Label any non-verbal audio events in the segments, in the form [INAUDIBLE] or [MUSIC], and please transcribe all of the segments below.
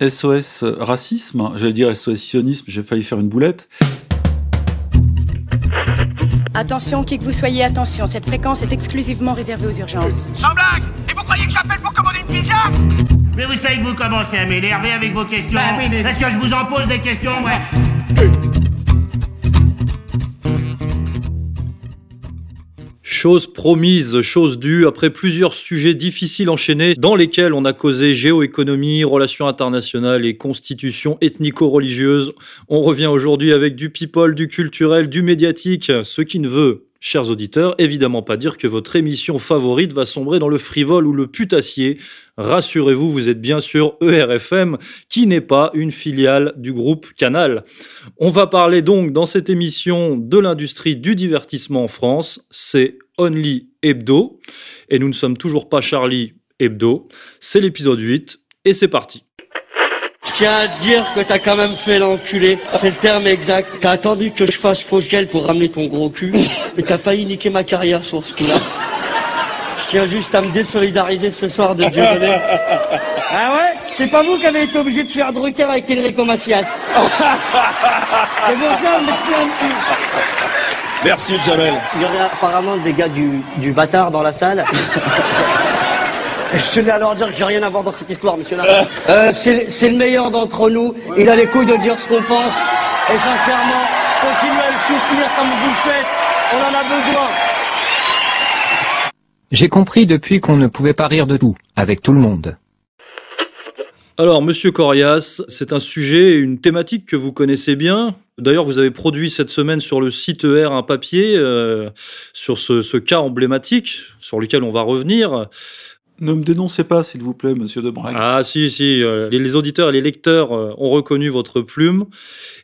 SOS racisme, j'allais dire SOS sionisme, j'ai failli faire une boulette. Attention, qui que vous soyez, attention, cette fréquence est exclusivement réservée aux urgences. Sans blague Et vous croyez que j'appelle pour commander une pizza? Mais vous savez que vous commencez à m'énerver avec vos questions? Bah oui, mais- Est-ce que je vous en pose des questions, ouais Chose promise, chose due, après plusieurs sujets difficiles enchaînés dans lesquels on a causé géoéconomie, relations internationales et constitution ethnico-religieuse, on revient aujourd'hui avec du people, du culturel, du médiatique, ce qui ne veut, chers auditeurs, évidemment pas dire que votre émission favorite va sombrer dans le frivole ou le putassier. Rassurez-vous, vous êtes bien sûr ERFM, qui n'est pas une filiale du groupe Canal. On va parler donc dans cette émission de l'industrie du divertissement en France. C'est Only Hebdo. Et nous ne sommes toujours pas Charlie Hebdo. C'est l'épisode 8. Et c'est parti. Je tiens à te dire que t'as quand même fait l'enculé. C'est le terme exact. T'as attendu que je fasse fausse gel pour ramener ton gros cul. Et t'as failli niquer ma carrière sur ce coup-là. Je tiens juste à me désolidariser ce soir de Dieudonné. Ah ouais? C'est pas vous qui avez été obligé de faire Drucker avec Enrico Macias. C'est pour ça, de cul. Merci Jamel. Il y aurait apparemment des gars du, du bâtard dans la salle. [LAUGHS] Et Je tenais à leur dire que j'ai rien à voir dans cette histoire, monsieur là. Euh, c'est c'est le meilleur d'entre nous. Il a les couilles de dire ce qu'on pense. Et sincèrement, continuez à le soutenir comme vous le faites. On en a besoin. J'ai compris depuis qu'on ne pouvait pas rire de tout, avec tout le monde. Alors, Monsieur Corias, c'est un sujet, une thématique que vous connaissez bien. D'ailleurs, vous avez produit cette semaine sur le site ER un papier euh, sur ce, ce cas emblématique sur lequel on va revenir. Ne me dénoncez pas, s'il vous plaît, monsieur Debrague. Ah si, si, euh, les, les auditeurs et les lecteurs euh, ont reconnu votre plume.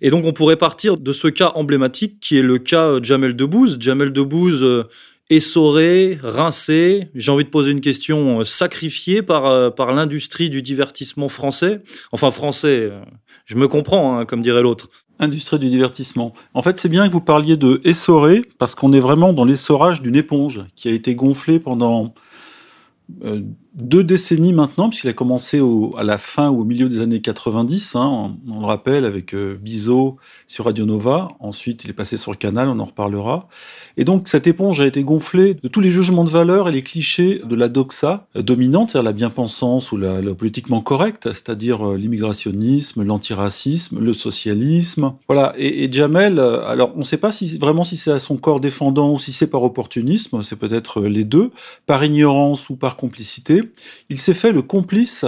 Et donc on pourrait partir de ce cas emblématique qui est le cas euh, Jamel Debbouze. Jamel Debbouze essoré, rincé, j'ai envie de poser une question, sacrifié par, par l'industrie du divertissement français. Enfin français, je me comprends, hein, comme dirait l'autre. Industrie du divertissement. En fait, c'est bien que vous parliez de essoré, parce qu'on est vraiment dans l'essorage d'une éponge qui a été gonflée pendant euh, deux décennies maintenant, puisqu'il a commencé au- à la fin ou au milieu des années 90, hein, on, le rappelle, avec euh, Bizot sur Radio Nova. Ensuite, il est passé sur le canal, on en reparlera. Et donc, cette éponge a été gonflée de tous les jugements de valeur et les clichés de la doxa euh, dominante, c'est-à-dire la bien-pensance ou la, la politiquement correcte, c'est-à-dire euh, l'immigrationnisme, l'antiracisme, le socialisme. Voilà. Et, et Jamel, euh, alors, on ne sait pas si, vraiment si c'est à son corps défendant ou si c'est par opportunisme, c'est peut-être les deux, par ignorance ou par complicité. Il s'est fait le complice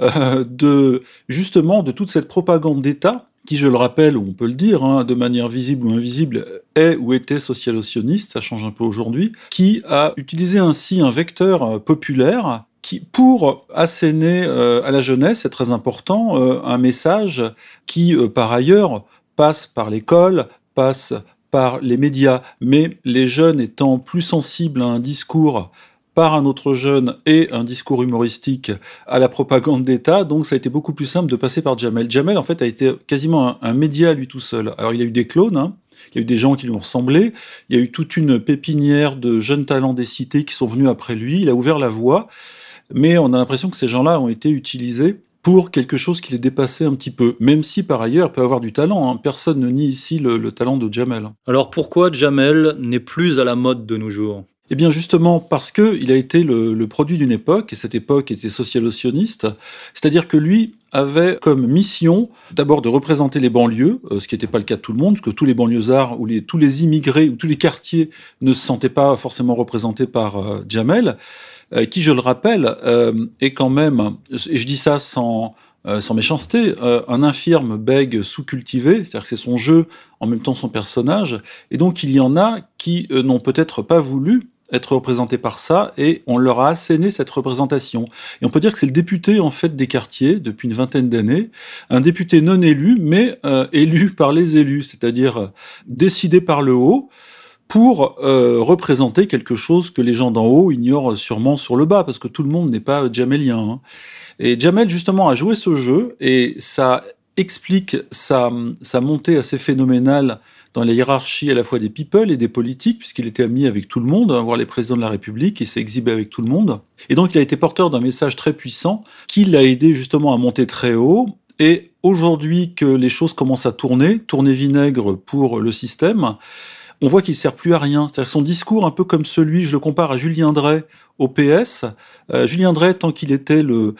euh, de, justement, de toute cette propagande d'État qui, je le rappelle, ou on peut le dire, hein, de manière visible ou invisible, est ou était socialo-sioniste, ça change un peu aujourd'hui, qui a utilisé ainsi un vecteur euh, populaire qui, pour asséner euh, à la jeunesse, c'est très important, un message qui, par ailleurs, passe par l'école, passe par les médias, mais les jeunes étant plus sensibles à un discours par un autre jeune et un discours humoristique à la propagande d'État, donc ça a été beaucoup plus simple de passer par Jamel. Jamel, en fait, a été quasiment un, média lui tout seul. Alors, il a eu des clones, hein, il y a eu des gens qui lui ont ressemblé, il y a eu toute une pépinière de jeunes talents des cités qui sont venus après lui, il a ouvert la voie, mais on a l'impression que ces gens-là ont été utilisés pour quelque chose qui les dépassait un petit peu, même si par ailleurs il peut avoir du talent. hein. Personne ne nie ici le talent de Jamel. Alors pourquoi Jamel n'est plus à la mode de nos jours? Eh bien justement parce que il a été le, le produit d'une époque, et cette époque était socialo-sioniste, c'est-à-dire que lui avait comme mission d'abord de représenter les banlieues, euh, ce qui n'était pas le cas de tout le monde, parce que tous les banlieusards ou les, tous les immigrés ou tous les quartiers ne se sentaient pas forcément représentés par euh, Jamel, euh, qui, je le rappelle, euh, est quand même, et je dis ça sans, euh, sans méchanceté, euh, un infirme bègue sous-cultivé, c'est-à-dire que c'est son jeu, en même temps son personnage, et donc il y en a qui euh, n'ont peut-être pas voulu être représentés par ça, et on leur a asséné cette représentation. Et on peut dire que c'est le député en fait des quartiers depuis une vingtaine d'années, un député non élu, mais euh, élu par les élus, c'est-à-dire euh, décidé par le haut, pour euh, représenter quelque chose que les gens d'en haut ignorent sûrement sur le bas, parce que tout le monde n'est pas jamélien. hein. Et Jamel, justement, a joué ce jeu, et ça explique sa, sa montée assez phénoménale dans la hiérarchie à la fois des people et des politiques, puisqu'il était ami avec tout le monde, hein, voire les présidents de la République, il s'est exhibé avec tout le monde. Et donc il a été porteur d'un message très puissant qui l'a aidé justement à monter très haut, Et aujourd'hui que les choses commencent à tourner, tourner vinaigre pour le système, on voit qu'il sert plus à rien. C'est-à-dire son discours, un peu comme celui, je le compare à Julien Drey au PS. Euh, Julien Drey, tant qu'il était le,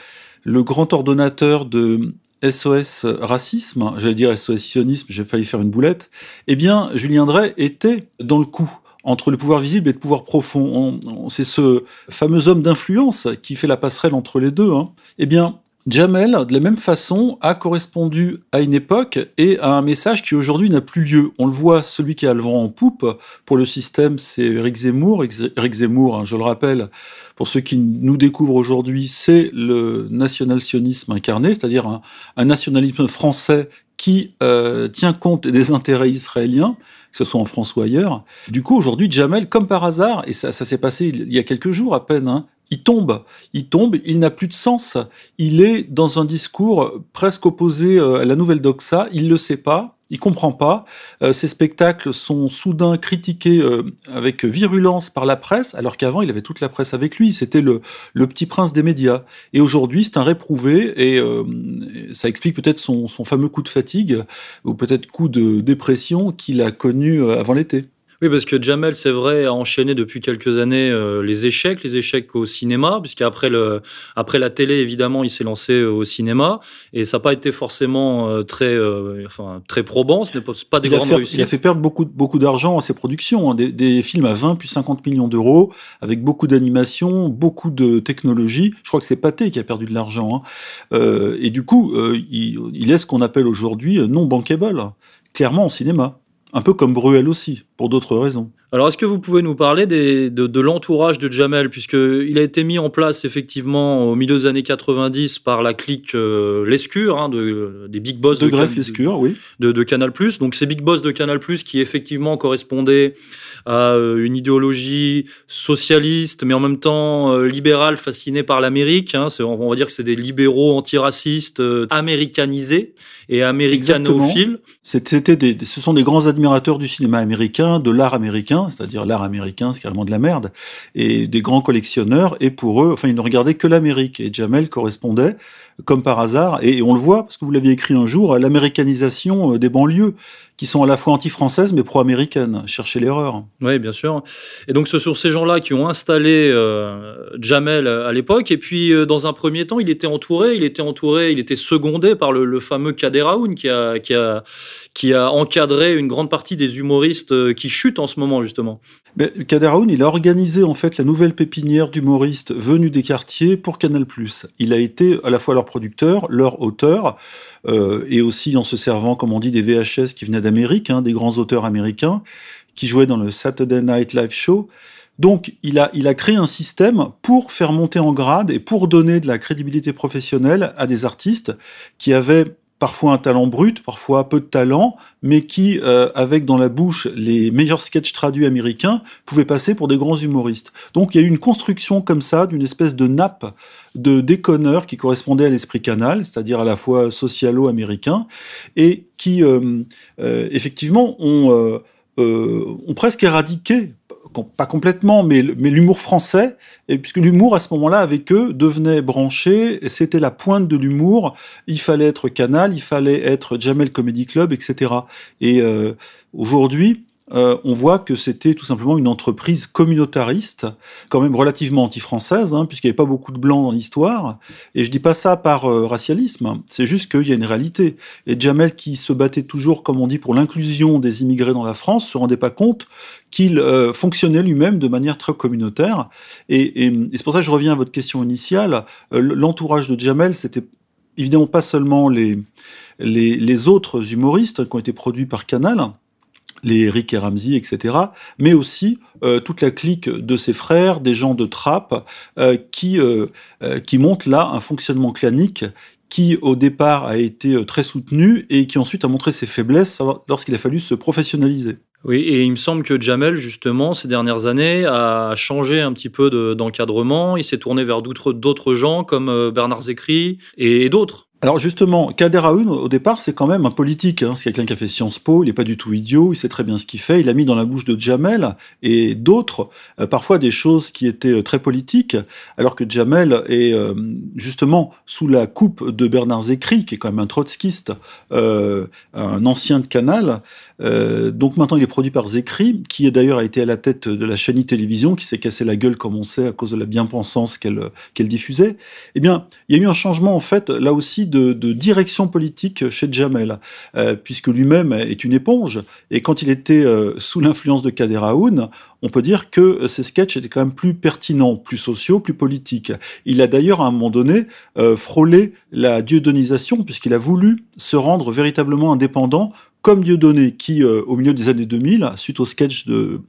le grand ordonnateur de SOS racisme, j'allais dire SOS sionisme, j'ai failli faire une boulette, eh bien, Julien Drey était dans le coup entre le pouvoir visible et le pouvoir profond. C'est ce fameux homme d'influence qui fait la passerelle entre les deux. Hein. Eh bien, Jamel, de la même façon, a correspondu à une époque et à un message qui aujourd'hui n'a plus lieu. On le voit, celui qui a le vent en poupe pour le système, c'est Eric Zemmour. Eric Zemmour, hein, je le rappelle, pour ceux qui nous découvrent aujourd'hui, c'est le national-sionisme incarné, c'est-à-dire un, nationalisme français qui euh, tient compte des intérêts israéliens, que ce soit en France ou ailleurs. Du coup, aujourd'hui, Jamel, comme par hasard, et ça, s'est passé il y a quelques jours à peine, hein, il tombe, il tombe, il n'a plus de sens. Il est dans un discours presque opposé euh, à la nouvelle doxa, il le sait pas, il comprend pas. Euh, ces spectacles sont soudain critiqués euh, avec virulence par la presse, alors qu'avant il avait toute la presse avec lui. C'était le, le petit prince des médias. Et aujourd'hui c'est un réprouvé et ça explique peut-être son, son fameux coup de fatigue ou peut-être coup de dépression qu'il a connu avant l'été. Oui, parce que Jamel, c'est vrai, a enchaîné depuis quelques années euh, les échecs, les échecs au cinéma, puisqu'après le, après la télé, évidemment, il s'est lancé au cinéma, et ça n'a pas été forcément euh, très, euh, enfin, très probant, ce n'est pas, des grandes réussites. Il a fait perdre beaucoup, beaucoup d'argent à ses productions, hein, des, des, films à 20 puis 50 millions d'euros, avec beaucoup d'animation, beaucoup de technologie. Je crois que c'est Pathé qui a perdu de l'argent. Hein. et du coup, il, il est ce qu'on appelle aujourd'hui non bankable, clairement au cinéma. Un peu comme Bruel aussi, pour d'autres raisons. Alors, est-ce que vous pouvez nous parler des, de, l'entourage de Jamel, puisqu'il a été mis en place effectivement au milieu des années 90 par la clique euh, Lescure, hein, de, des big boss de, de Greffe Lescure, oui. De, de, Canal+. Donc, ces big boss de Canal+, qui effectivement correspondaient à euh, une idéologie socialiste, mais en même temps euh, libérale, fascinée par l'Amérique. Hein. On va dire que c'est des libéraux antiracistes américanisés et américanophiles. C'était des, ce sont des grands admirateurs du cinéma américain, de l'art américain, c'est-à-dire l'art américain, c'est carrément de la merde, et des grands collectionneurs. Et pour eux, enfin, ils ne regardaient que l'Amérique. Et Jamel correspondait, comme par hasard, et on le voit parce que vous l'aviez écrit un jour, l'américanisation euh, des banlieues qui sont à la fois anti-françaises mais pro-américaines. Cherchez l'erreur. Oui, bien sûr. Et donc ce sont ces gens-là qui ont installé euh, Jamel à l'époque. Et puis euh, dans un premier temps, il était entouré, il était entouré, il était secondé par le, fameux Kader Aoun qui a, qui a qui a encadré une grande partie des humoristes euh, qui chutent en ce moment justement. Mais Kader Aoun, il a organisé en fait la nouvelle pépinière d'humoristes venus des quartiers pour Canal+. Il a été à la fois leur producteur, leur auteur. Euh, et aussi en se servant, comme on dit, des VHS qui venaient d'Amérique, hein, des grands auteurs américains qui jouaient dans le Saturday Night Live Show. Donc, il a, il a créé un système pour faire monter en grade et pour donner de la crédibilité professionnelle à des artistes qui avaient parfois un talent brut, parfois peu de talent, mais qui, euh, avec dans la bouche les meilleurs sketchs traduits américains, pouvaient passer pour des grands humoristes. Donc il y a eu une construction comme ça, d'une espèce de nappe de déconneurs qui correspondait à l'esprit canal, c'est-à-dire à la fois socialo-américain, et qui, euh, euh, effectivement, ont, ont presque éradiqué pas complètement, mais, l'humour français, et puisque l'humour à ce moment-là avec eux devenait branché, c'était la pointe de l'humour, il fallait être Canal, il fallait être Jamel Comedy Club, etc. Et euh, aujourd'hui, euh, on voit que c'était tout simplement une entreprise communautariste, quand même relativement anti-française, hein, puisqu'il n'y avait pas beaucoup de blancs dans l'histoire. Et je dis pas ça par euh, racialisme, hein. c'est juste qu'il y a une réalité. Et Jamel, qui se battait toujours, comme on dit, pour l'inclusion des immigrés dans la France, se rendait pas compte qu'il euh, fonctionnait lui-même de manière très communautaire. Et, c'est pour ça que je reviens à votre question initiale. L'entourage de Jamel, c'était évidemment pas seulement les autres humoristes qui ont été produits par Canal, les Eric et Ramsey, etc., mais aussi euh, toute la clique de ses frères, des gens de trappe, euh, qui, euh, qui montent là un fonctionnement clanique qui au départ a été très soutenu et qui ensuite a montré ses faiblesses lorsqu'il a fallu se professionnaliser. Oui, et il me semble que Jamel, justement, ces dernières années, a changé un petit peu d'encadrement. il s'est tourné vers d'autres gens comme Bernard Zécry et d'autres. Alors justement, Kader Aoun, au départ, c'est quand même un politique. Hein. C'est quelqu'un qui a fait Sciences Po, il n'est pas du tout idiot, il sait très bien ce qu'il fait. Il a mis dans la bouche de Jamel et d'autres, euh, parfois des choses qui étaient euh, très politiques, alors que Jamel est euh, justement sous la coupe de Bernard Zécry, qui est quand même un trotskiste, un ancien de Canal. Donc maintenant, il est produit par Zécry, qui d'ailleurs a été à la tête de la chaîne télévision, qui s'est cassé la gueule, comme on sait, à cause de la bien-pensance qu'elle qu'elle diffusait. Eh bien, il y a eu un changement, en fait, là aussi, de, direction politique chez Jamel, euh, puisque lui-même est une éponge. Et quand il était euh, sous l'influence de Kader Aoun, on peut dire que ses sketchs étaient quand même plus pertinents, plus sociaux, plus politiques. Il a d'ailleurs à un moment donné euh, frôlé la dieudonisation, puisqu'il a voulu se rendre véritablement indépendant comme Dieudonné, qui, au milieu des années 2000, suite au sketch de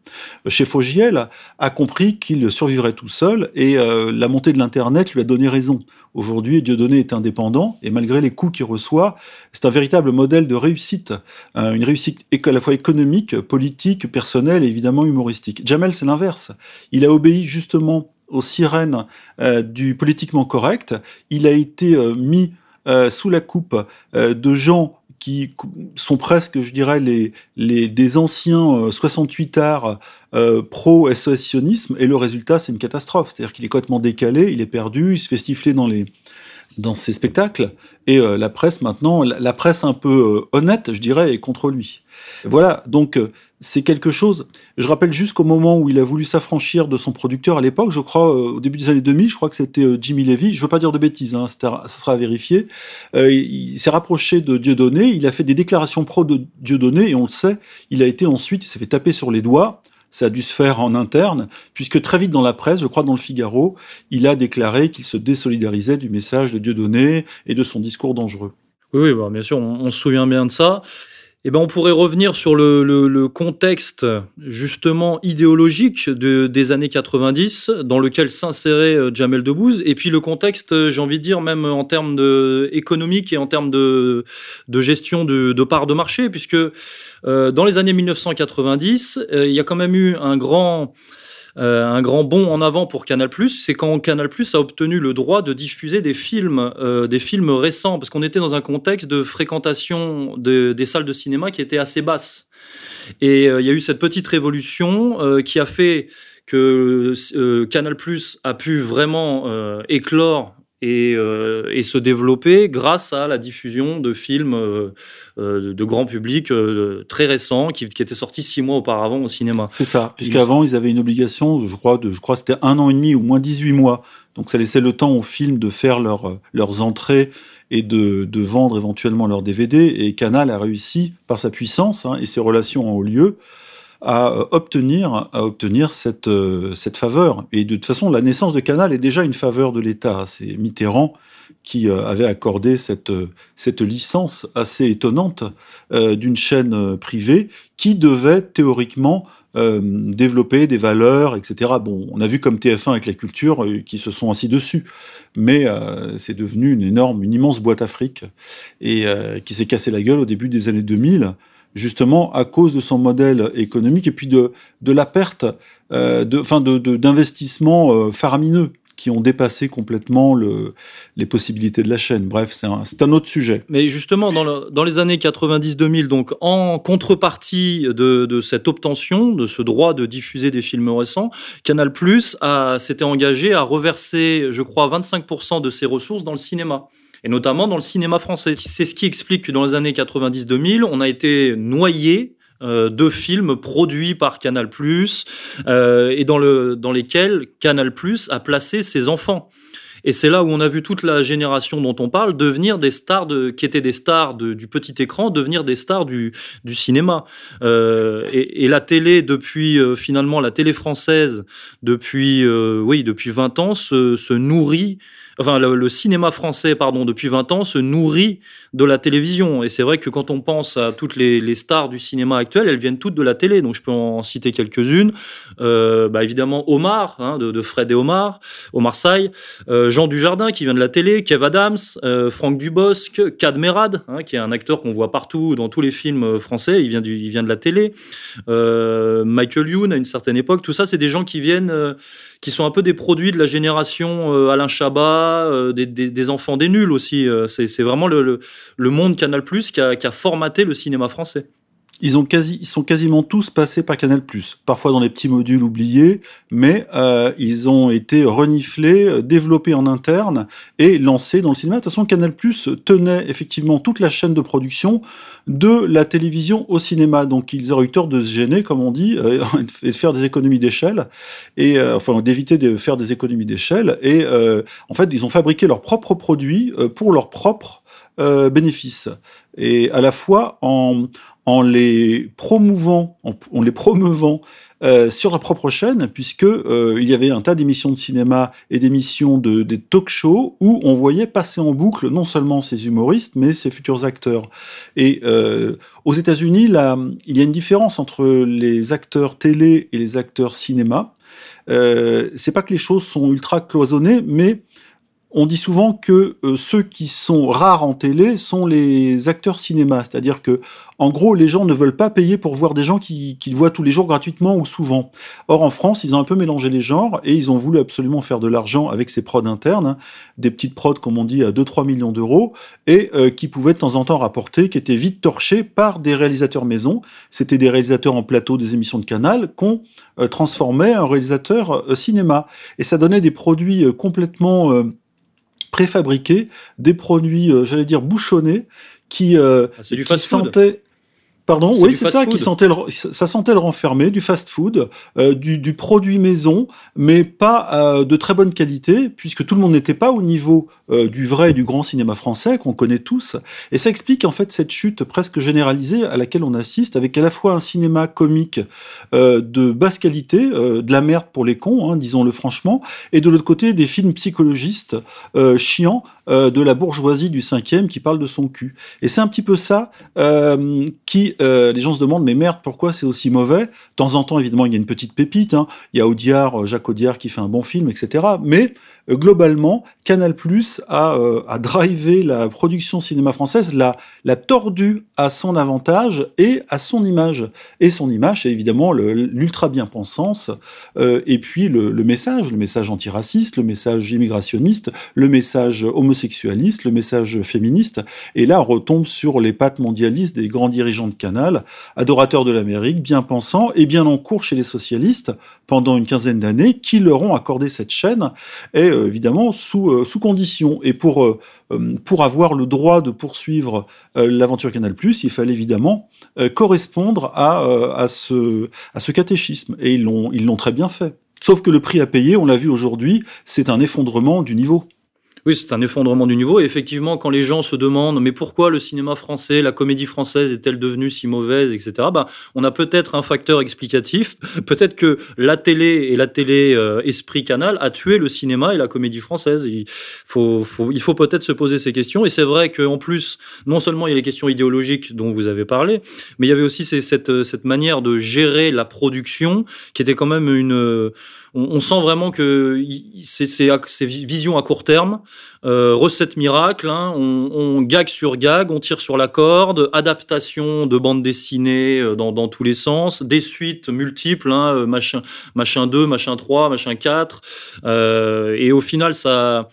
chez Fogiel, a compris qu'il survivrait tout seul, et la montée de l'Internet lui a donné raison. Aujourd'hui, Dieudonné est indépendant et malgré les coups qu'il reçoit, c'est un véritable modèle de réussite, euh, une réussite à la fois économique, politique, personnelle et évidemment humoristique. Jamel, c'est l'inverse. Il a obéi justement aux sirènes euh, du politiquement correct. Il a été euh, mis sous la coupe de gens qui sont presque, je dirais, les, les des anciens 68 arts euh, pro-associationnisme, et le résultat, c'est une catastrophe. C'est-à-dire qu'il est complètement décalé, il est perdu, il se fait stifler dans les dans ses spectacles, et euh, la presse maintenant, la, presse un peu euh, honnête, je dirais, est contre lui. Voilà, donc c'est quelque chose. Je rappelle juste moment où il a voulu s'affranchir de son producteur à l'époque, je crois au début des années 2000, je crois que c'était Jimmy Levy. Je veux pas dire de bêtises, hein, ce sera à vérifier. il, s'est rapproché de Dieudonné, il a fait des déclarations pro de Dieudonné et on le sait, il a été ensuite, il s'est fait taper sur les doigts ça a dû se faire en interne, puisque très vite dans la presse, je crois dans le Figaro, il a déclaré qu'il se désolidarisait du message de Dieudonné et de son discours dangereux. Oui, oui bien sûr, on, se souvient bien de ça. Eh ben, on pourrait revenir sur le, contexte justement idéologique des années 90 dans lequel s'insérait euh, Jamel Debbouze et puis le contexte, euh, j'ai envie de dire même en termes de, économiques et en termes de, gestion de, de parts de marché puisque euh, dans les années 1990, il y a quand même eu un grand euh, un grand bond en avant pour Canal+, c'est quand Canal+ a obtenu le droit de diffuser des films, euh, des films récents, parce qu'on était dans un contexte de fréquentation des salles de cinéma qui était assez basse. Et euh, il y a eu cette petite révolution qui a fait que Canal+ a pu vraiment éclore euh, et, se développer grâce à la diffusion de films euh, euh, de grand public très récents qui, étaient sortis six mois auparavant au cinéma. C'est ça, puisqu'avant ils avaient une obligation, je crois, de, je crois c'était un an et demi ou moins 18 mois. Donc ça laissait le temps aux films de faire leur, leurs entrées et de, de, vendre éventuellement leurs DVD. Et Canal a réussi, par sa puissance hein, et ses relations en haut lieu, à euh, obtenir, à obtenir cette, euh, cette faveur. Et de toute façon, la naissance de Canal est déjà une faveur de l'État. C'est Mitterrand qui euh, avait accordé cette, cette licence assez étonnante d'une chaîne privée qui devait théoriquement développer des valeurs, etc. Bon, on a vu comme TF1 avec la culture qui se sont assis dessus, mais c'est devenu une énorme, une immense boîte Afrique et qui s'est cassé la gueule au début des années 2000 justement à cause de son modèle économique et puis de, la perte euh, d'investissements euh, faramineux qui ont dépassé complètement le, les possibilités de la chaîne. Bref, c'est un, autre sujet. Mais justement, dans, dans les années 90-2000, donc en contrepartie de, de, cette obtention, de ce droit de diffuser des films récents, Canal Plus s'était engagé à reverser, je crois, 25% de ses ressources dans le cinéma et notamment dans le cinéma français. C'est ce qui explique que dans les années 90-2000, on a été noyé euh, de films produits par Canal+, euh, et dans, le, dans lesquels Canal+, a placé ses enfants. Et c'est là où on a vu toute la génération dont on parle devenir des stars qui étaient des stars du petit écran, devenir des stars du, cinéma. Euh, et, la télé, depuis finalement la télé française, depuis oui depuis 20 ans, se nourrit enfin le, cinéma français, pardon, depuis 20 ans, se nourrit de la télévision. Et c'est vrai que quand on pense à toutes les, stars du cinéma actuel, elles viennent toutes de la télé. Donc je peux en citer quelques-unes. Euh, bah, évidemment Omar, hein, de, Fred et Omar, Omar Sy, euh, Jean Dujardin qui vient de la télé, Kev Adams, euh, Franck Dubosc, Cadmerad, hein, qui est un acteur qu'on voit partout dans tous les films français. Il vient, il vient de la télé. Michael Youn à une certaine époque. Tout ça, c'est des gens qui viennent, qui sont un peu des produits de la génération Alain Chabat. Euh, des, enfants des nuls aussi. Euh, C'est vraiment le, monde Canal Plus qui a formaté le cinéma français. Ils, ont quasi, ils sont quasiment tous passés par Canal+, parfois dans les petits modules oubliés, mais euh, ils ont été reniflés, euh, développés en interne et lancés dans le cinéma. De toute façon, Canal+, tenait effectivement toute la chaîne de production de la télévision au cinéma. Donc, ils auraient eu tort de se gêner, comme on dit, euh, [LAUGHS] et de faire des économies d'échelle, et euh, enfin d'éviter de faire des économies d'échelle. Et euh, en fait, ils ont fabriqué leurs propres produits euh, pour leurs propres bénéfices. Et à la fois en en les promouvant, en, les promeuvant euh, sur leur propre chaîne, puisque euh, il y avait un tas d'émissions de cinéma et d'émissions de des talk-shows où on voyait passer en boucle non seulement ces humoristes, mais ces futurs acteurs. Et euh, aux États-Unis, il y a une différence entre les acteurs télé et les acteurs cinéma. Euh, c'est pas que les choses sont ultra cloisonnées, mais on dit souvent que euh, ceux qui sont rares en télé sont les acteurs cinéma, c'est-à-dire que en gros, les gens ne veulent pas payer pour voir des gens qui, qui voient tous les jours gratuitement ou souvent. Or, en France, ils ont un peu mélangé les genres et ils ont voulu absolument faire de l'argent avec ces prods internes, hein, des petites prods, comme on dit, à 2-3 millions d'euros, et euh, qui pouvaient de temps en temps rapporter, qui étaient vite torchés par des réalisateurs maison. C'était des réalisateurs en plateau des émissions de canal qu'on euh, transformait en réalisateur cinéma. Et ça donnait des produits complètement préfabriqués, des produits, euh, j'allais dire, bouchonnés, qui, euh, Ah, du sentaient... Pardon, oui, c'est ça, qui sentait le, ça sentait le renfermé, du fast-food, euh, du, du produit maison, mais pas euh, de très bonne qualité, puisque tout le monde n'était pas au niveau euh, du vrai et du grand cinéma français qu'on connaît tous. Et ça explique en fait cette chute presque généralisée à laquelle on assiste, avec à la fois un cinéma comique euh, de basse qualité, euh, de la merde pour les cons, hein, disons-le franchement, et de l'autre côté des films psychologistes chiants de la bourgeoisie du cinquième qui parle de son cul. Et c'est un petit peu ça qui, les gens se demandent, mais merde, pourquoi c'est aussi mauvais? De temps en temps, évidemment, il y a une petite pépite. hein. Il y a Audiard, Jacques Audiard qui fait un bon film, etc. Mais globalement, Canal Plus a, euh, a la production cinéma française, l'a, l'a tordu à son avantage et à son image. Et son image, c'est évidemment le- l'ultra bien-pensance, euh, et puis le, message, le message antiraciste, le message immigrationniste, le message homosexualiste, le message féministe. Et là, on retombe sur les pattes mondialistes des grands dirigeants de Canal, adorateurs de l'Amérique, bien pensants et bien en cours chez les socialistes pendant une quinzaine d'années, qui leur ont accordé cette chaîne, et euh, évidemment sous, sous condition. Et pour, euh, euh, pour avoir le droit de poursuivre euh, l'aventure Canal+, il fallait évidemment correspondre à, à, ce, à ce catéchisme. Et ils l'ont très bien fait. Sauf que le prix à payer, on l'a vu aujourd'hui, c'est un effondrement du niveau. Oui, c'est un effondrement du niveau. Et effectivement, quand les gens se demandent mais pourquoi le cinéma français, la comédie française est-elle devenue si mauvaise, etc. Ben, on a peut-être un facteur explicatif. [LAUGHS] Peut-être que la télé et la télé euh, esprit canal a tué le cinéma et la comédie française. Il faut, faut- il faut peut-être se poser ces questions. Et c'est vrai qu'en plus, non seulement il y a les questions idéologiques dont vous avez parlé, mais il y avait aussi cette, cette manière de gérer la production qui était quand même une. On, sent vraiment que c'est vision à court terme. Euh, recette miracle, hein, on, gag sur gag, on tire sur la corde, adaptation de bande dessinée euh, dans, tous les sens, des suites multiples, hein, euh, machin, machin 2, machin 3, machin 4, euh, et au final ça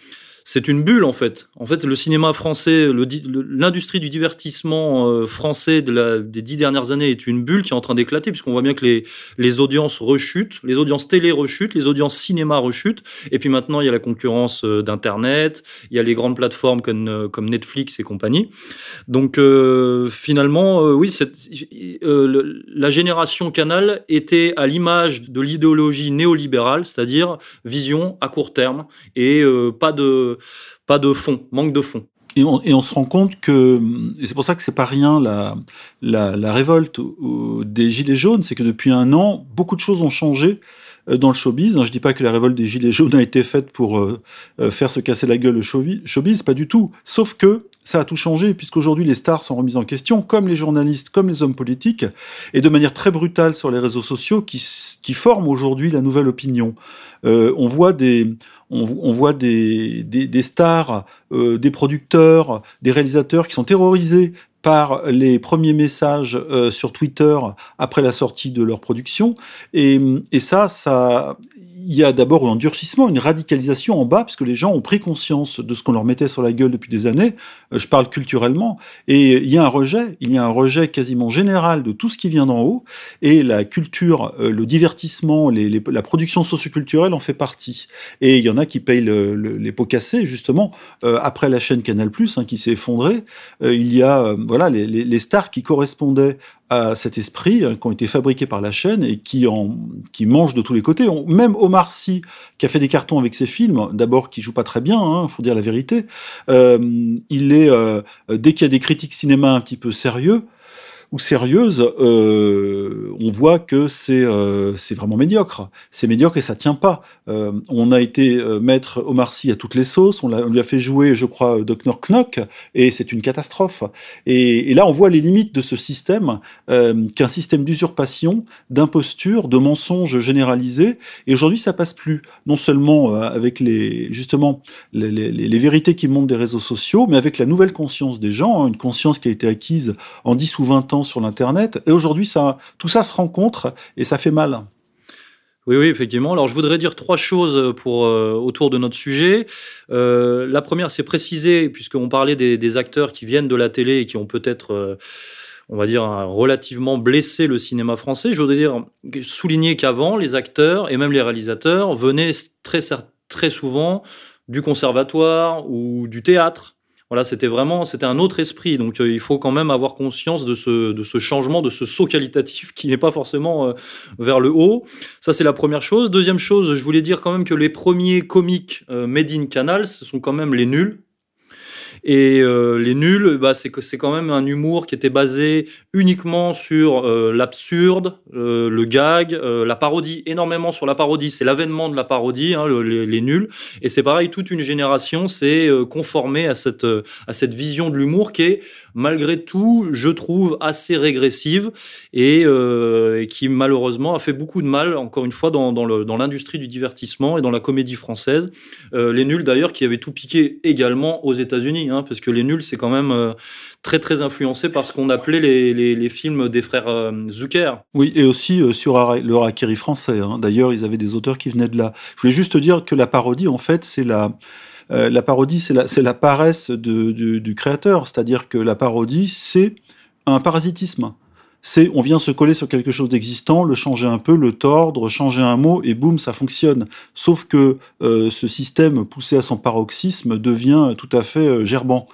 c'est une bulle en fait. En fait, le cinéma français, l'industrie du divertissement euh, français des dix dernières années est une bulle qui est en train d'éclater, puisqu'on voit bien que les, audiences rechutent, les audiences télé rechutent, les audiences cinéma rechutent, et puis maintenant il y a la concurrence euh, d'Internet, il y a les grandes plateformes comme, euh, Netflix et compagnie. Donc finalement, oui, la génération Canal était à l'image de l'idéologie néolibérale, c'est-à-dire vision à court terme et pas de pas de fond, manque de fond. Et on, se rend compte que, et c'est pour ça que c'est pas rien la, la, révolte au- des Gilets jaunes, c'est que depuis un an, beaucoup de choses ont changé euh, dans le showbiz. Je dis pas que la révolte des Gilets jaunes a été faite pour euh, euh, faire se casser la gueule le showbiz, pas du tout. Sauf que ça a tout changé, puisqu'aujourd'hui les stars sont remises en question, comme les journalistes, comme les hommes politiques, et de manière très brutale sur les réseaux sociaux qui, qui forment aujourd'hui la nouvelle opinion. On voit des, on, voit des, des, stars, euh, des producteurs, des réalisateurs qui sont terrorisés par les premiers messages euh, sur Twitter après la sortie de leur production. Et ça, ça, il y a d'abord un durcissement, une radicalisation en bas, parce que les gens ont pris conscience de ce qu'on leur mettait sur la gueule depuis des années. Euh, je parle culturellement, et il y a un rejet, il y a un rejet quasiment général de tout ce qui vient d'en haut, et la culture, euh, le divertissement, la production socioculturelle en fait partie. Et il y en a qui payent les pots cassés, justement, euh, après la chaîne Canal+, hein, qui s'est effondrée, il y a voilà les stars qui correspondaient à cet esprit hein, qui ont été fabriqués par la chaîne et qui en qui mangent de tous les côtés. même Omar Sy, qui a fait des cartons avec ses films, d'abord qui joue pas très bien, il hein, faut dire la vérité. Euh, il est euh, dès qu'il y a des critiques cinéma un petit peu sérieux, ou sérieuse, euh, on voit que c'est euh, vraiment médiocre. C'est médiocre et ça tient pas. Euh, on a été euh, mettre Omar Sy à toutes les sauces. On, on lui a fait jouer, je crois, Dr Knock et c'est une catastrophe. Et, et, là, on voit les limites de ce système, euh, qu'un système d'usurpation, d'imposture, de mensonges généralisés. Et aujourd'hui, ça passe plus. Non seulement euh, avec les justement les, les, les, vérités qui montent des réseaux sociaux, mais avec la nouvelle conscience des gens, hein, une conscience qui a été acquise en 10 ou 20 ans sur l'Internet. Et aujourd'hui, tout ça se rencontre et ça fait mal. Oui, oui, effectivement. Alors, je voudrais dire trois choses euh, autour de notre sujet. Euh, la première, c'est préciser, puisqu'on parlait des, des, acteurs qui viennent de la télé et qui ont peut-être, euh, on va dire, relativement blessé le cinéma français. Je voudrais dire, souligner qu'avant, les acteurs et même les réalisateurs venaient très souvent du conservatoire ou du théâtre voilà, c'était vraiment, c'était un autre esprit. Donc, euh, il faut quand même avoir conscience de ce, de ce changement, de ce saut qualitatif qui n'est pas forcément euh, vers le haut. Ça, c'est la première chose. Deuxième chose, je voulais dire quand même que les premiers comiques euh, made in Canal, ce sont quand même les nuls. Et euh, les nuls, bah, c'est que c'est quand même un humour qui était basé uniquement sur euh, l'absurde, euh, le gag, euh, la parodie, énormément sur la parodie. C'est l'avènement de la parodie, hein, le, les, les, nuls. Et c'est pareil, toute une génération s'est euh, conformée à cette, à cette vision de l'humour qui est, malgré tout, je trouve, assez régressive et, et, qui malheureusement a fait beaucoup de mal, encore une fois, dans, l'industrie du divertissement et dans la comédie française. les nuls, d'ailleurs, qui avaient tout piqué également aux États-Unis. Hein, parce que Les Nuls, c'est quand même euh, très très influencé par ce qu'on appelait les, films des frères euh, Zucker. Oui, et aussi euh, sur le Harakiri français. Hein. D'ailleurs, ils avaient des auteurs qui venaient de là. Je voulais juste dire que la parodie, en fait, c'est la... Euh, la parodie, c'est la, paresse du créateur, c'est-à-dire que la parodie, c'est un parasitisme c'est on vient se coller sur quelque chose d'existant, le changer un peu, le tordre, changer un mot et boum, ça fonctionne. Sauf que euh, ce système poussé à son paroxysme devient tout à fait euh, gerbant.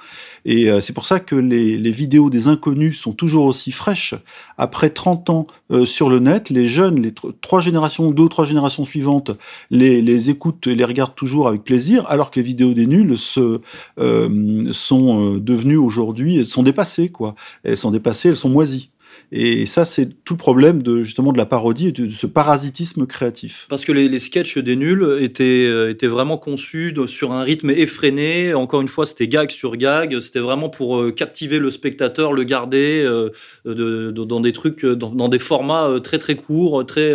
Et euh, c'est pour ça que les, les, vidéos des inconnus sont toujours aussi fraîches. Après 30 ans euh, sur le net, les jeunes, les trois générations, deux ou trois générations suivantes, les, les écoutent et les regardent toujours avec plaisir, alors que les vidéos des nuls se, euh, sont devenues aujourd'hui, sont dépassées, quoi. Elles sont dépassées, elles sont moisies. Et ça, c'est tout le problème de justement de la parodie et de, ce parasitisme créatif. Parce que les, les sketchs des nuls étaient, euh, étaient vraiment conçus de, sur un rythme effréné. Encore une fois, c'était gag sur gag. C'était vraiment pour euh, captiver le spectateur, le garder euh, de, dans des trucs, dans, dans, des formats très très courts, très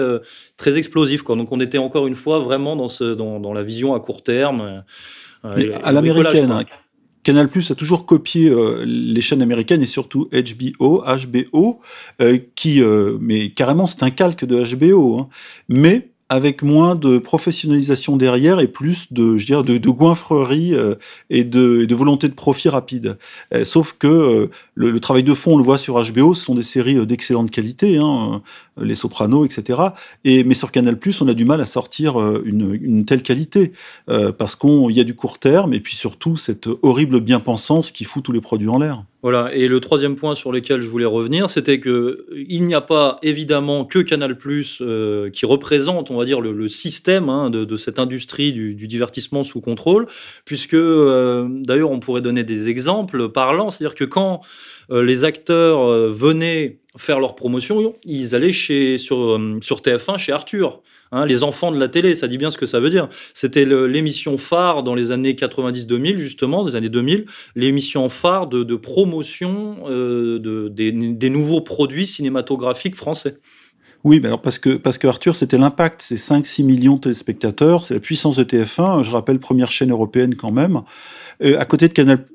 très explosifs. Quoi. Donc on était encore une fois vraiment dans, ce, dans, dans la vision à court terme. à l'américaine. Canal Plus a toujours copié euh, les chaînes américaines et surtout HBO, HBO, euh, qui, euh, mais carrément c'est un calque de HBO, hein, mais avec moins de professionnalisation derrière et plus de, je dirais, de, de goinfrerie euh, et, de, de, volonté de profit rapide. Euh, sauf que euh, le, le, travail de fond, on le voit sur HBO, ce sont des séries d'excellente qualité, hein, Les Sopranos, etc. Et mais sur Canal on a du mal à sortir une, une telle qualité parce qu'il y a du court terme et puis surtout cette horrible bien-pensance qui fout tous les produits en l'air. Voilà. Et le troisième point sur lequel je voulais revenir, c'était que il n'y a pas évidemment que Canal euh, qui représente, on va dire, le, le système hein, de, de, cette industrie du, du, divertissement sous contrôle, puisque euh, d'ailleurs on pourrait donner des exemples parlants, c'est-à-dire que quand euh, les acteurs euh, venaient faire leur promotion, ils allaient chez sur euh, sur TF1 chez Arthur. Hein, les enfants de la télé, ça dit bien ce que ça veut dire. C'était l'émission phare dans les années 90-2000, justement, des années 2000, l'émission phare de, promotion euh, de, des, des, nouveaux produits cinématographiques français. Oui, parce que, Arthur, c'était l'impact, c'est 5-6 millions de téléspectateurs, c'est la puissance de TF1, je rappelle, première chaîne européenne quand même. Euh, à côté de Canal,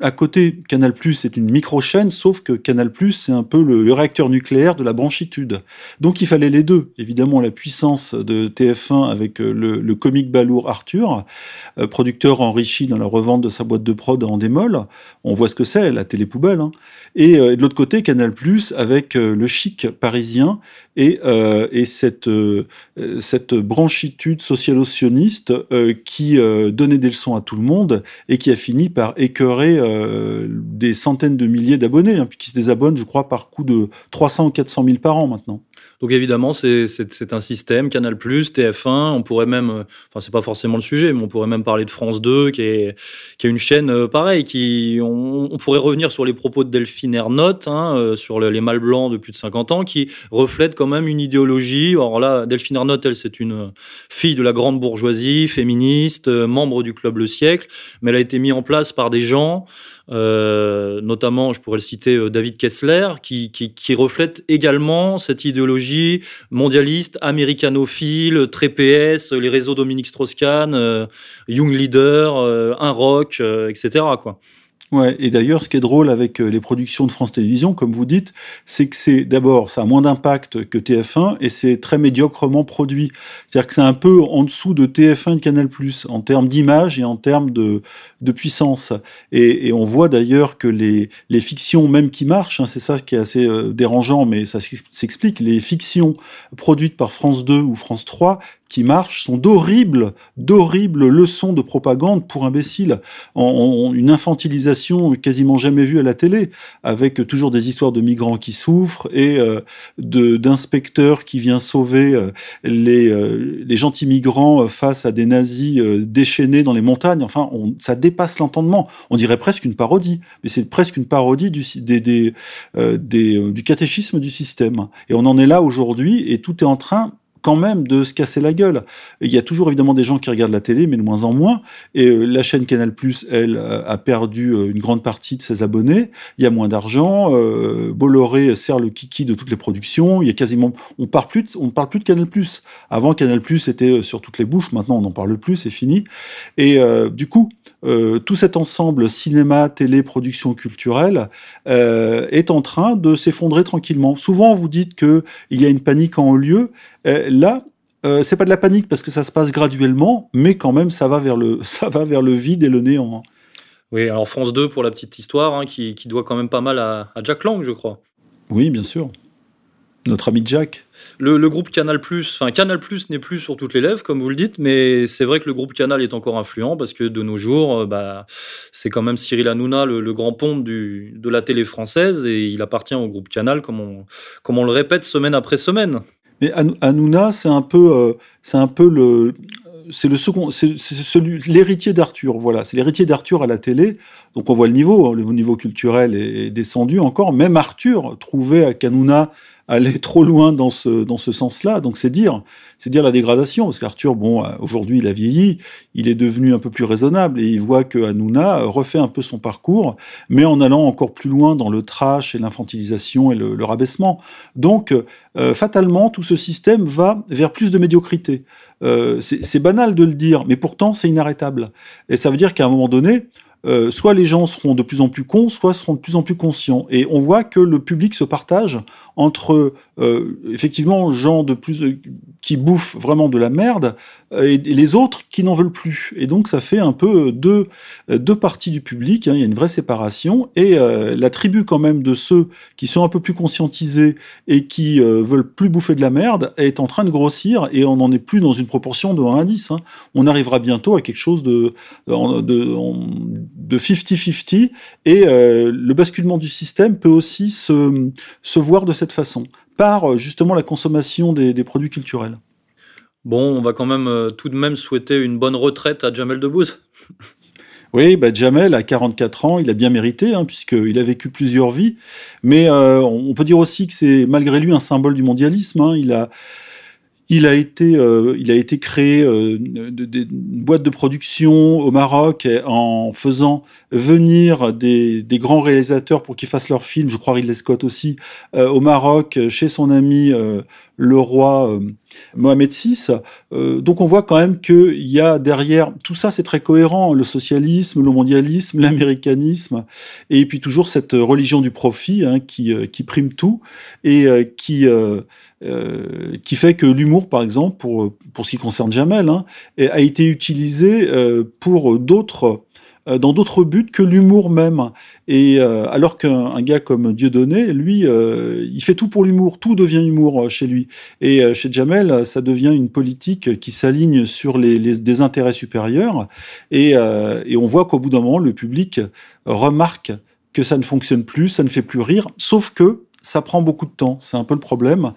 Canal+, c'est une micro-chaîne, sauf que Canal+, c'est un peu le, réacteur nucléaire de la branchitude. Donc il fallait les deux. Évidemment, la puissance de TF1 avec euh, le, comique balourd Arthur, euh, producteur enrichi dans la revente de sa boîte de prod en démol. On voit ce que c'est, la télé poubelle. Hein. Et, euh, de l'autre côté, Canal+, avec euh, le chic parisien et, euh, et cette, cette branchitude socialo-sioniste qui donnait des leçons à tout le monde et qui a fini par écœurer euh, des centaines de milliers d'abonnés, hein, qui se désabonnent, je crois, par coup de 300 ou 400 000 par an maintenant. Donc évidemment, c'est un système, Canal+, TF1, on pourrait même, euh, enfin c'est pas forcément le sujet, mais on pourrait même parler de France 2, qui est, qui est une chaîne euh, pareille, qui, on, pourrait revenir sur les propos de Delphine Ernotte, hein, euh, sur les mâles blancs de plus de 50 ans, qui reflètent quand même une idéologie. Alors là, Delphine Ernotte, elle, c'est une fille de la grande bourgeoisie, féministe, membre du Club Le Siècle, mais elle a été mise en place par des gens notamment, je pourrais le citer, euh, David Kessler, qui, qui, qui, reflète également cette idéologie mondialiste, américanophile, très PS, les réseaux Dominique Strauss-Kahn, euh, Young Leader, euh, un rock, euh, etc. Ouais, et d'ailleurs, ce qui est drôle avec euh, les productions de France Télévisions, comme vous dites, c'est que c'est d'abord, ça a moins d'impact que TF1 et c'est très médiocrement produit. C'est-à-dire que c'est un peu en dessous de TF1 et de Canal+, en termes d'image et en termes de, de puissance. Et, on voit d'ailleurs que les, les fictions, même qui marchent, hein, c'est ça qui est assez euh, dérangeant, mais ça s'explique, les fictions produites par France 2 ou France 3 qui marchent sont d'horribles, d'horribles leçons de propagande pour imbéciles, une infantilisation quasiment jamais vue à la télé, avec toujours des histoires de migrants qui souffrent et euh, d'inspecteurs qui viennent sauver euh, les, euh, les gentils migrants face à des nazis déchaînés dans les montagnes. Enfin, ça dépasse l'entendement. On dirait presque une parodie, mais c'est presque une parodie du, des, du catéchisme du système. Et on en est là aujourd'hui, et tout est en train quand même de se casser la gueule. Il y a toujours évidemment des gens qui regardent la télé, mais de moins en moins. Et euh, la chaîne Canal+, elle, a perdu euh, une grande partie de ses abonnés. Il y a moins d'argent. Euh, Bolloré sert le kiki de toutes les productions. Il y a quasiment, on parle plus, de, on parle plus de Canal+. Avant, Canal+ était euh, sur toutes les bouches. Maintenant, on n'en parle plus. C'est fini. Et euh, du coup, euh, tout cet ensemble cinéma, télé, production culturelle est en train de s'effondrer tranquillement. Souvent, vous dites que il y a une panique en haut lieu. Euh, là, euh, c'est pas de la panique parce que ça se passe graduellement, mais quand même, ça va vers le, [LAUGHS] ça va vers le vide et le néant. Oui, alors France 2, pour la petite histoire, hein, qui, qui, doit quand même pas mal à, à, Jack Lang, je crois. Oui, bien sûr. Notre ami Jack. Le, le groupe Canal+, enfin Canal+, n'est plus sur toutes les lèvres, comme vous le dites, mais c'est vrai que le groupe Canal est encore influent parce que de nos jours, bah, c'est quand même Cyril Hanouna, le, le grand ponte du, de la télé française, et il appartient au groupe Canal, comme on, comme on le répète semaine après semaine. Mais Hanouna, c'est un peu, euh, c'est un peu le, c'est le second, c'est celui, l'héritier d'Arthur. Voilà, c'est l'héritier d'Arthur à la télé. Donc on voit le niveau, hein, le niveau culturel est, est descendu encore. Même Arthur trouvait qu'Hanouna allait [LAUGHS] trop loin dans ce, dans ce sens-là. Donc c'est dire, c'est dire la dégradation, parce qu'Arthur, bon, aujourd'hui il a vieilli, il est devenu un peu plus raisonnable et il voit que Hanouna refait un peu son parcours, mais en allant encore plus loin dans le trash et l'infantilisation et le, rabaissement. Donc euh, fatalement, tout ce système va vers plus de médiocrité. Euh, c'est banal de le dire, mais pourtant c'est inarrêtable. Et ça veut dire qu'à un moment donné, euh, soit les gens seront de plus en plus cons, soit seront de plus en plus conscients. Et on voit que le public se partage entre euh, effectivement gens de plus euh, qui bouffent vraiment de la merde et, et les autres qui n'en veulent plus. Et donc ça fait un peu deux, deux parties du public. Hein, il y a une vraie séparation et euh, la tribu quand même de ceux qui sont un peu plus conscientisés et qui euh, veulent plus bouffer de la merde est en train de grossir et on n'en est plus dans une proportion de 1 à 10. Hein. On arrivera bientôt à quelque chose de, de de 50-50 et euh, le basculement du système peut aussi se, se voir de cette façon, par justement la consommation des, des produits culturels. Bon, on va quand même euh, tout de même souhaiter une bonne retraite à Jamel Debbouze. [LAUGHS] Oui, bah Jamel, à 44 ans, il a bien mérité, hein, puisqu'il a vécu plusieurs vies. Mais euh, on peut dire aussi que c'est malgré lui un symbole du mondialisme. Hein. Il a, Il a été, euh, il a été créé euh, une boîte de production au Maroc en faisant venir des, grands réalisateurs pour qu'ils fassent leurs films. Je crois Ridley Scott aussi euh, au Maroc chez son ami le roi euh, Mohamed VI. Euh, donc on voit quand même qu'il y a derrière tout ça, c'est très cohérent le socialisme, le mondialisme, [LAUGHS] l'américanisme, et puis toujours cette religion du profit hein, qui, euh, qui prime tout et euh, qui fait que l'humour, par exemple, pour, pour ce qui concerne Jamel, hein, a été utilisé pour d'autres dans d'autres buts que l'humour même. Et euh, alors qu'un un gars comme Dieudonné, lui, euh, il fait tout pour l'humour, tout devient humour euh, chez lui. Et euh, chez Jamel, ça devient une politique qui s'aligne sur les, les, des intérêts supérieurs. Et, euh, et on voit qu'au bout d'un moment, le public remarque que ça ne fonctionne plus, ça ne fait plus rire, sauf que ça prend beaucoup de temps. C'est un peu le problème.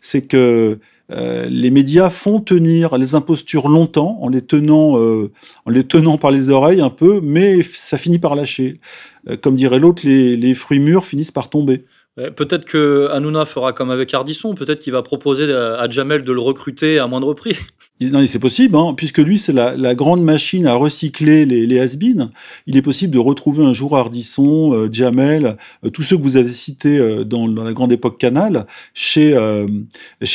C'est que euh, les médias font tenir les impostures longtemps en les tenant, euh, en les tenant par les oreilles un peu, mais ça finit par lâcher. Euh, comme dirait l'autre, les, les fruits mûrs finissent par tomber. Peut-être que Hanouna fera comme avec Ardisson, peut-être qu'il va proposer à Jamel de le recruter à moindre prix. Non, c'est possible, hein, puisque lui, c'est la, grande machine à recycler les, les has. Il est possible de retrouver un jour Ardisson, euh, Jamel, euh, tous ceux que vous avez cités euh, dans, la grande époque Canal, chez,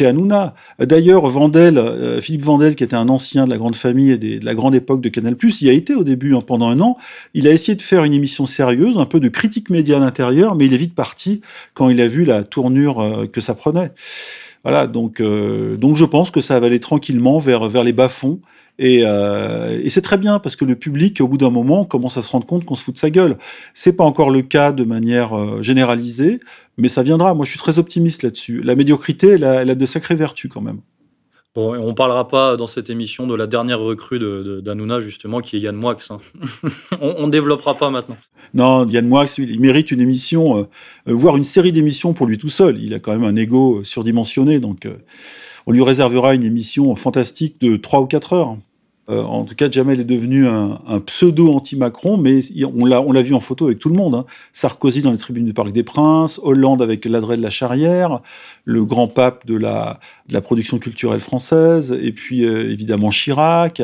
Hanouna. D'ailleurs, Vandel, Philippe Vandel, qui était un ancien de la grande famille et de la grande époque de Canal+, il a été au début, hein, pendant un an. Il a essayé de faire une émission sérieuse, un peu de critique média à l'intérieur, mais il est vite parti quand il a vu la tournure euh, que ça prenait. Voilà, donc, euh, donc je pense que ça va aller tranquillement vers, vers les bas-fonds. Et, euh, et c'est très bien parce que le public, au bout d'un moment, commence à se rendre compte qu'on se fout de sa gueule. C'est pas encore le cas de manière euh, généralisée, mais ça viendra. Moi, je suis très optimiste là-dessus. La médiocrité, elle a, elle a de sacrées vertus quand même. On parlera pas dans cette émission de la dernière recrue d'Anouna, justement, qui est Yann Moix. Hein. [LAUGHS] on ne développera pas maintenant. Non, Yann Moix, il mérite une émission, euh, voire une série d'émissions pour lui tout seul. Il a quand même un ego surdimensionné, donc euh, on lui réservera une émission fantastique de 3 ou 4 heures. Euh, en tout cas, Jamel est devenu un, pseudo anti-Macron, mais on l'a, on l'a vu en photo avec tout le monde. Hein. Sarkozy dans les tribunes du Parc des Princes, Hollande avec l'adresse de la Charrière, le grand pape de la, de la production culturelle française, et puis euh, évidemment Chirac,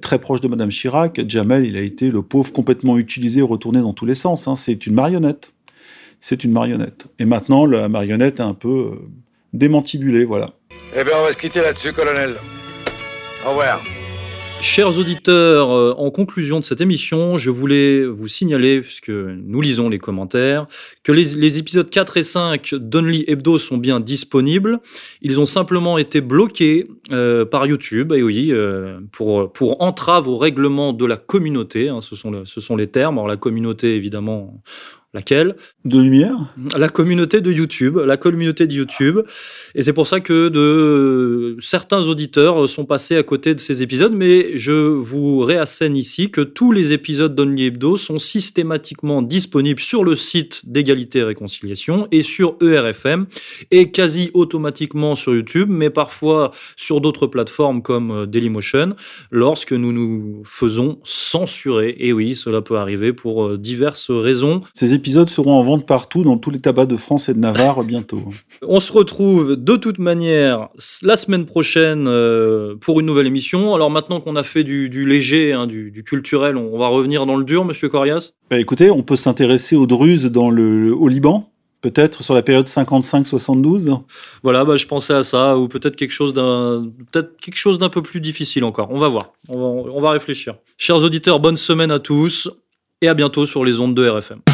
très proche de Madame Chirac. Jamel, il a été le pauvre complètement utilisé, retourné dans tous les sens. Hein. C'est une marionnette. C'est une marionnette. Et maintenant, la marionnette est un peu euh, démantibulée, voilà. Eh bien, on va se quitter là-dessus, colonel. Au revoir. Chers auditeurs, euh, en conclusion de cette émission, je voulais vous signaler, puisque nous lisons les commentaires, que les, épisodes 4 et 5 d'Only Hebdo sont bien disponibles. Ils ont simplement été bloqués euh, par YouTube, et oui, euh, pour, pour entrave au règlement de la communauté, hein, ce, sont ce sont les termes. Alors la communauté, évidemment, Laquelle? De lumière? La communauté de YouTube, la communauté de YouTube. Et c'est pour ça que de certains auditeurs sont passés à côté de ces épisodes, mais je vous réassène ici que tous les épisodes d'Only Hebdo sont systématiquement disponibles sur le site d'égalité et réconciliation et sur ERFM et quasi automatiquement sur YouTube, mais parfois sur d'autres plateformes comme Dailymotion lorsque nous nous faisons censurer. Et oui, cela peut arriver pour diverses raisons. Ces épisodes seront en vente partout dans tous les tabacs de France et de Navarre bientôt. On se retrouve de toute manière la semaine prochaine euh, pour une nouvelle émission. Alors maintenant qu'on a fait du, du léger, hein, du, du, culturel, on va revenir dans le dur, Monsieur Corias? Bah Écoutez, on peut s'intéresser aux Druzes dans le, au Liban peut-être sur la période 55-72 Voilà, bah, je pensais à ça, ou peut-être quelque chose d'un peut-être quelque chose d'un peu plus difficile encore. On va voir, on va, on va réfléchir. Chers auditeurs, bonne semaine à tous, et à bientôt sur les ondes de RFM.